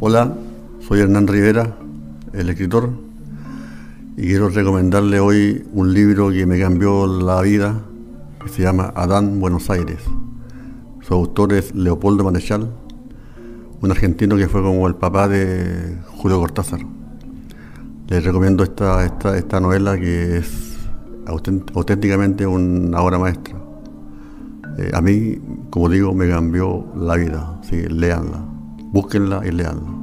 Hola, soy Hernán Rivera, el escritor, y quiero recomendarle hoy un libro que me cambió la vida, que se llama Adán Buenos Aires. Su autor es Leopoldo Manechal, un argentino que fue como el papá de Julio Cortázar. Les recomiendo esta, esta, novela que es auténticamente una obra maestra. Eh, a mí, como digo, me cambió la vida. Sí, léanla, búsquenla y léanla.